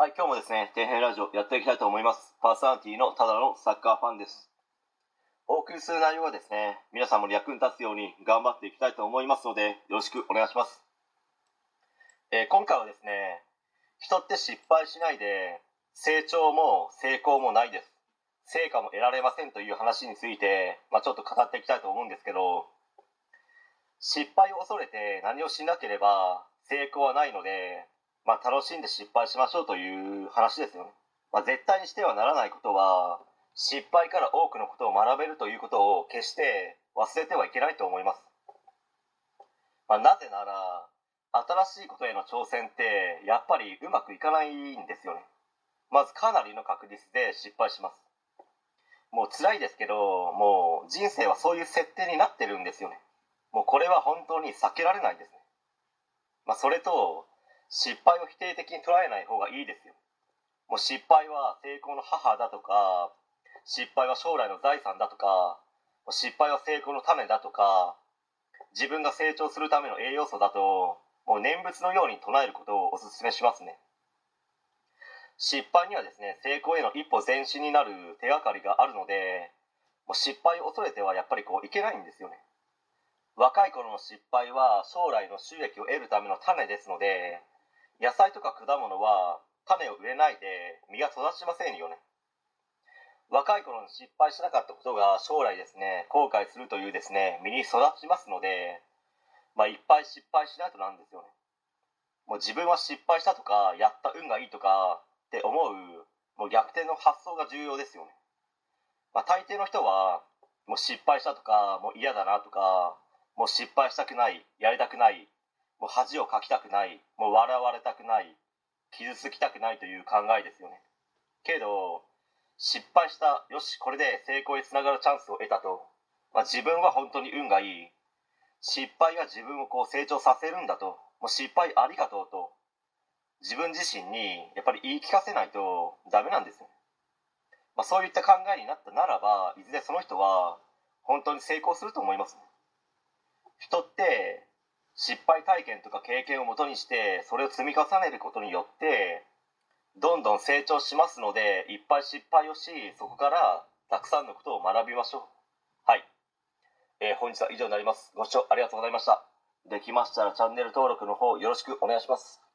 はい、今日もですね、底辺ラジオやっていきたいと思います。パーソナリティのただのサッカーファンです。お送りする内容はですね、皆さんも役に立つように頑張っていきたいと思いますので、よろしくお願いします。えー今回はですね、人って失敗しないで、成長も成功もないです。成果も得られませんという話について、まあ、ちょっと語っていきたいと思うんですけど、失敗を恐れて何をしなければ成功はないので、まあ、楽しんで失敗しましょうという話ですよね。まあ、絶対にしてはならないことは失敗から多くのことを学べるということを決して忘れてはいけないと思います。まあ、なぜなら新しいことへの挑戦ってやっぱりうまくいかないんですよね。まずかなりの確率で失敗します。もう辛いですけどもう人生はそういう設定になってるんですよね。もうこれは本当に避けられないですね。まあ、それと失敗を否定的に捉えない方がいいですよ。もう失敗は成功の母だとか、失敗は将来の財産だとか、もう失敗は成功の種だとか、自分が成長するための栄養素だと、もう念仏のように唱えることをお勧めしますね。失敗にはですね、成功への一歩前進になる手がかりがあるので、もう失敗を恐れてはやっぱりこういけないんですよね。若い頃の失敗は将来の収益を得るための種ですので野菜とか果物は種を植えないで実が育ちませんよね。若い頃に失敗しなかったことが将来ですね。後悔するというですね実に育ちますのでまあいっぱい失敗しないとなんですよね。もう自分は失敗したとかやった運がいいとかって思うもう逆転の発想が重要ですよね。まあ大抵の人はもう失敗したとかもう嫌だなとかもう失敗したくないやりたくないもう恥をかきたくないもう笑われたくない傷つきたくないという考えですよね。けど失敗したよしこれで成功につながるチャンスを得たと、まあ、自分は本当に運がいい。失敗が自分をこう成長させるんだと。もう失敗ありがとうと。自分自身にやっぱり言い聞かせないとダメなんですよ、まあ、そういった考えになったならばいずれその人は本当に成功すると思いますね。人って失敗体験とか経験をもとにしてそれを積み重ねることによってどんどん成長しますのでいっぱい失敗をしそこからたくさんのことを学びましょう。はい、えー本日は以上になります。ご視聴ありがとうございました。できましたらチャンネル登録の方よろしくお願いします。